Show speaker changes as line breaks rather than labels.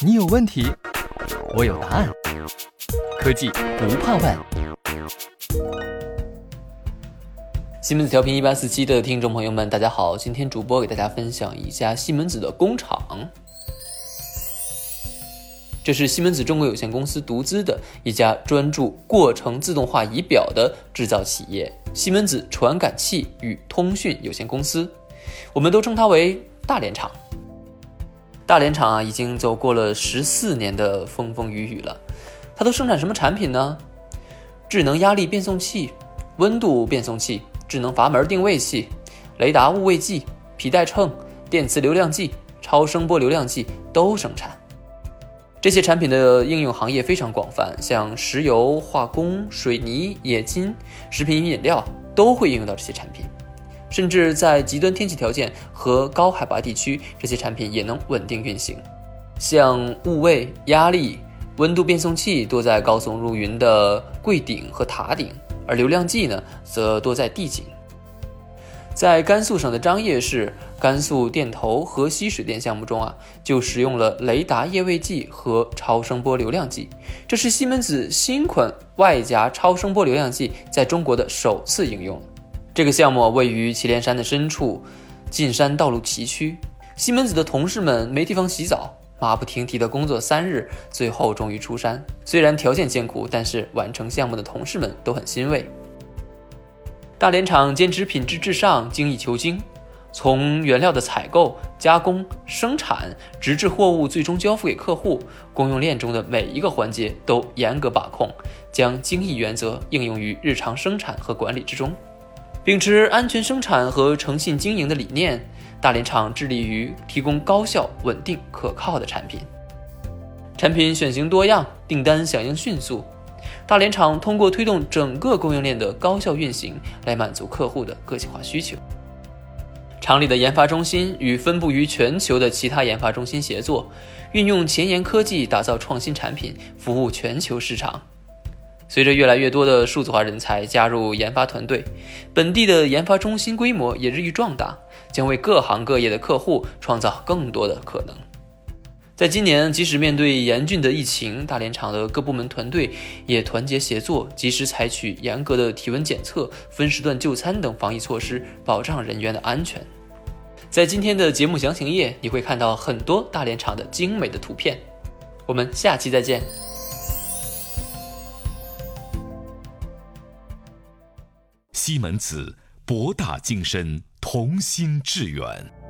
你有问题，我有答案。科技不怕问。西门子调频一八四七的听众朋友们，大家好，今天主播给大家分享一家西门子的工厂。这是西门子中国有限公司独资的一家专注过程自动化仪表的制造企业——西门子传感器与通讯有限公司。我们都称它为大连厂。大连厂啊，已经走过了十四年的风风雨雨了。它都生产什么产品呢？智能压力变送器、温度变送器、智能阀门定位器、雷达物位计、皮带秤、电磁流量计、超声波流量计都生产。这些产品的应用行业非常广泛，像石油、化工、水泥、冶金、食品饮料都会应用到这些产品，甚至在极端天气条件和高海拔地区，这些产品也能稳定运行。像物位、压力、温度变送器多在高耸入云的柜顶和塔顶，而流量计呢，则多在地井。在甘肃省的张掖市甘肃电投河西水电项目中啊，就使用了雷达液位计和超声波流量计。这是西门子新款外夹超声波流量计在中国的首次应用。这个项目位于祁连山的深处，进山道路崎岖，西门子的同事们没地方洗澡，马不停蹄的工作三日，最后终于出山。虽然条件艰苦，但是完成项目的同事们都很欣慰。大连厂坚持品质至上、精益求精，从原料的采购、加工、生产，直至货物最终交付给客户，供应链中的每一个环节都严格把控，将精益原则应用于日常生产和管理之中。秉持安全生产和诚信经营的理念，大连厂致力于提供高效、稳定、可靠的产品。产品选型多样，订单响应迅速。大连厂通过推动整个供应链的高效运行，来满足客户的个性化需求。厂里的研发中心与分布于全球的其他研发中心协作，运用前沿科技打造创新产品，服务全球市场。随着越来越多的数字化人才加入研发团队，本地的研发中心规模也日益壮大，将为各行各业的客户创造更多的可能。在今年，即使面对严峻的疫情，大连厂的各部门团队也团结协作，及时采取严格的体温检测、分时段就餐等防疫措施，保障人员的安全。在今天的节目详情页，你会看到很多大连厂的精美的图片。我们下期再见。
西门子，博大精深，同心致远。